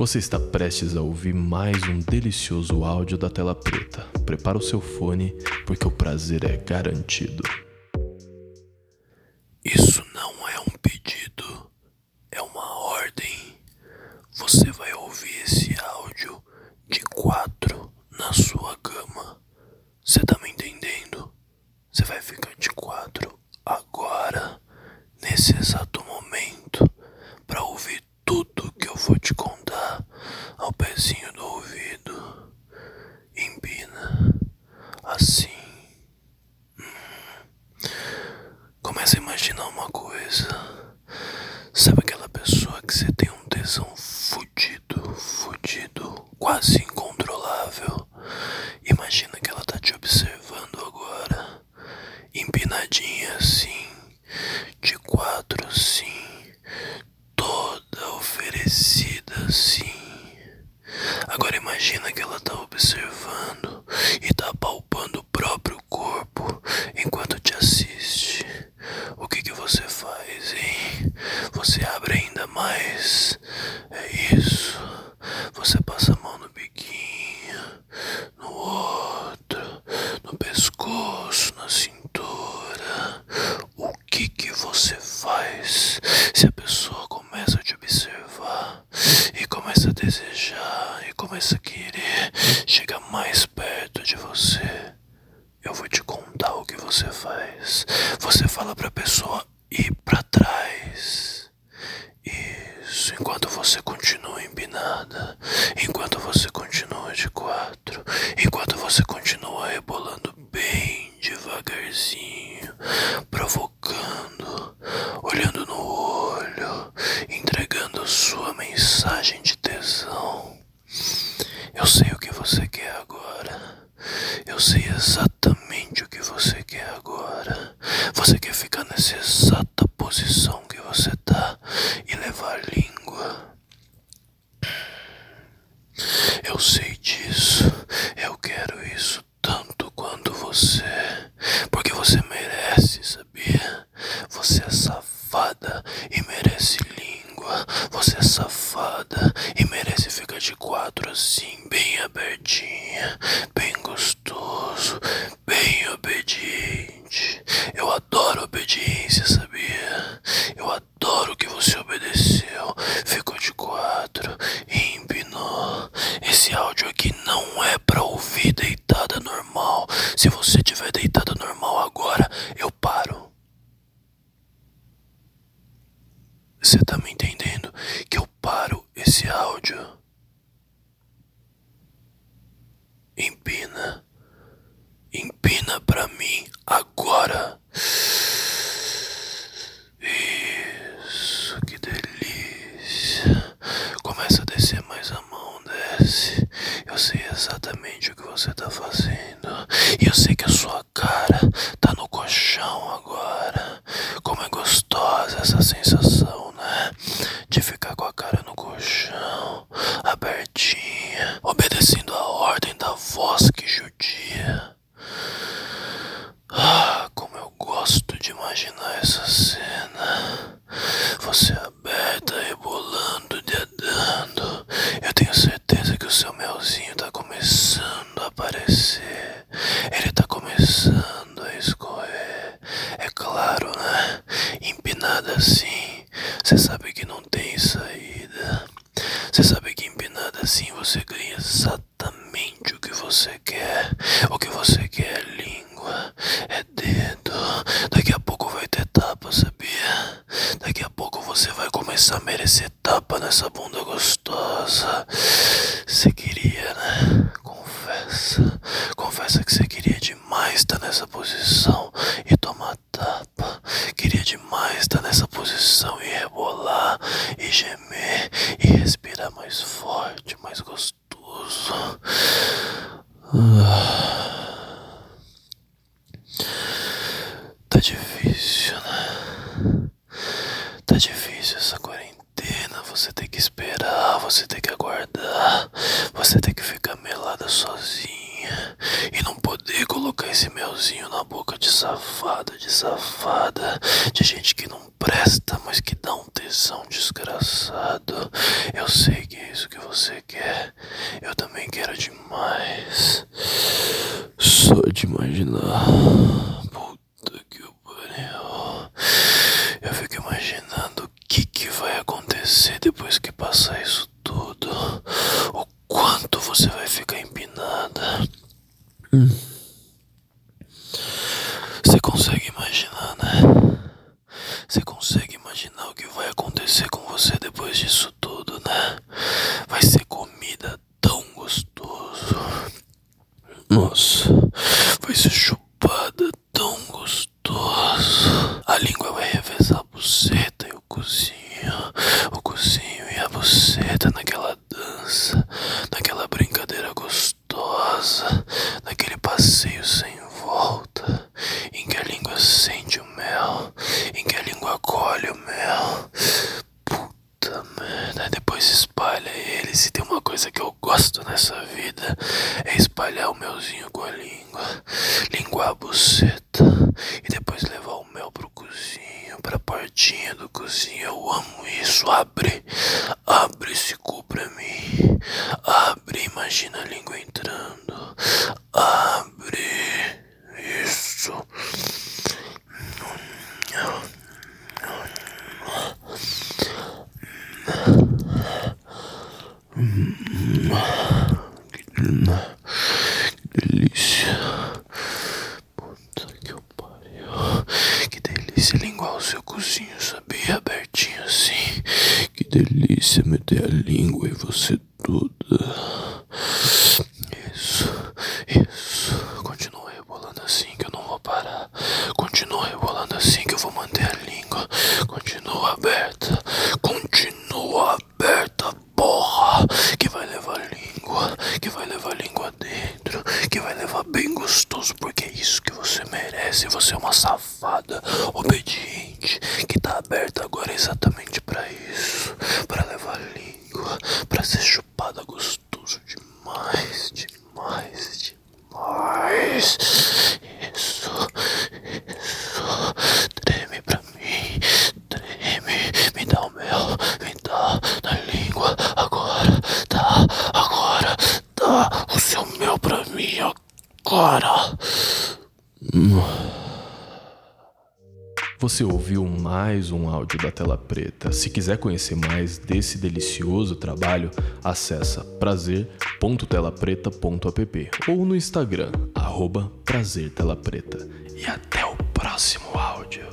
Você está prestes a ouvir mais um delicioso áudio da tela preta. Prepara o seu fone, porque o prazer é garantido. Isso não é um pedido, é uma ordem. Você vai ouvir esse áudio de quatro na sua cama. Você tá me entendendo? Você vai ficar de quatro agora, nesse exato momento, para ouvir tudo que eu vou te contar ao pezinho do ouvido. Empina assim. Hum. Começa a imaginar uma coisa. Sabe aquela pessoa que um fudido, fudido, quase incontrolável? Imagina que ela tá te observando agora, empinadinha assim, de quatro assim, toda oferecida assim. Agora imagina que ela tá observando e tá palpando o próprio corpo enquanto te assiste. O que que você faz, hein? Você abre ainda mais. É isso. Você passa a mão no biquinho, no outro, no pescoço, na cintura. O que que você faz se a pessoa começa a te observar e começa a desejar e começa a querer chegar mais perto de você? Eu vou te contar o que você faz. Você fala pra pessoa ir pra trás. Isso, enquanto você continua empinada, enquanto você continua de quatro, enquanto você continua rebolando bem devagarzinho, provocando, olhando no olho, entregando sua mensagem de. Eu sei o que você quer agora. Eu sei exatamente o que você quer agora. Você quer ficar nessa exata posição que você tá e levar a língua. Eu sei disso. Eu quero isso tanto quanto você. Porque você merece, sabia? Você é safada e merece língua. Você é safada e de quatro assim, bem abertinha, bem gostoso, bem obediente. Eu adoro obediência, sabia? Eu adoro que você obedeceu, ficou de quatro e empinou. Esse áudio aqui não é pra ouvir deitada normal. Se você tiver deitada normal agora, eu paro. Você tá me entendendo? Que eu paro esse áudio. Empina. Empina pra mim agora. Isso, que delícia. Começa a descer mais a mão, desce. Eu sei exatamente o que você tá fazendo. E eu sei que a sua cara tá no colchão agora. Como é gostosa essa sensação, né? De ficar com a cara no colchão, abertinha, obedecendo a ordem da voz que judia. Ah, como eu gosto de imaginar essa cena. Você aberta, rebolando, dedando. Eu tenho certeza que o seu melzinho tá começando a aparecer. Ele tá começando a escorrer. É claro, né? Empinada assim. Você sabe que não tem saída. Você sabe que empinada assim você ganha exatamente o que você quer. O que você quer é língua, é dedo. Daqui a pouco vai ter tapa, sabia? Daqui a pouco você vai começar a merecer tapa nessa bunda gostosa. Você queria, né? Confessa. Confessa que você queria demais estar nessa posição e tomar tapa. Queria demais estar nessa posição e rebolar e gemer e respirar mais forte, mais gostoso. Ah. Tá difícil, né? Tá difícil essa quarentena. Você tem que esperar, você tem que aguardar, você tem que ficar melada sozinha e não colocar esse melzinho na boca de safada, de safada, de gente que não presta, mas que dá um tesão desgraçado. Eu sei que é isso que você quer, eu também quero demais. Só de imaginar. Puta que pariu. Eu fico imaginando o que, que vai acontecer depois que passar. Depois disso tudo, né? Vai ser comida tão gostoso. Nossa, vai ser chupada tão gostoso. A língua vai revezar a buceta e o cozinho, o cozinho e a buceta naquela dança, naquela brincadeira gostosa, naquele passeio sem volta, em que a língua sente o mel, em que a língua colhe o mel. Puta espalha ele. Se tem uma coisa que eu gosto nessa vida, é espalhar o melzinho com a língua, linguar a buceta e depois levar o mel pro cozinho, pra portinha do cozinho. Eu amo isso. Abre, abre esse cu pra mim. Abre, imagina a língua entrando. Abre. Isso. Que delícia. Puta que pariu. Que delícia linguar o seu cozinho, sabia? Abertinho assim. Que delícia meter a língua e você tudo. Isso, isso. Continua rebolando assim que eu não vou parar. Continua rebolando assim que eu vou manter a língua. Continua aberta. Continua aberta, porra. Que vai levar a língua. Que vai levar a língua dentro. Que vai levar bem gostoso. Porque é isso que você merece. Você é uma safada obediente. Que tá aberta agora exatamente pra isso. Pra levar a língua. Pra ser chupada gostoso demais. Demais, demais. Isso, isso. Treme pra mim. Treme. Me dá o mel. Me dá na língua. Agora. Dá. Agora. Dá o seu mel pra mim. Agora. Você ouviu mais um áudio da Tela Preta. Se quiser conhecer mais desse delicioso trabalho, acessa prazer.telapreta.app ou no Instagram, arroba prazertelapreta. E até o próximo áudio.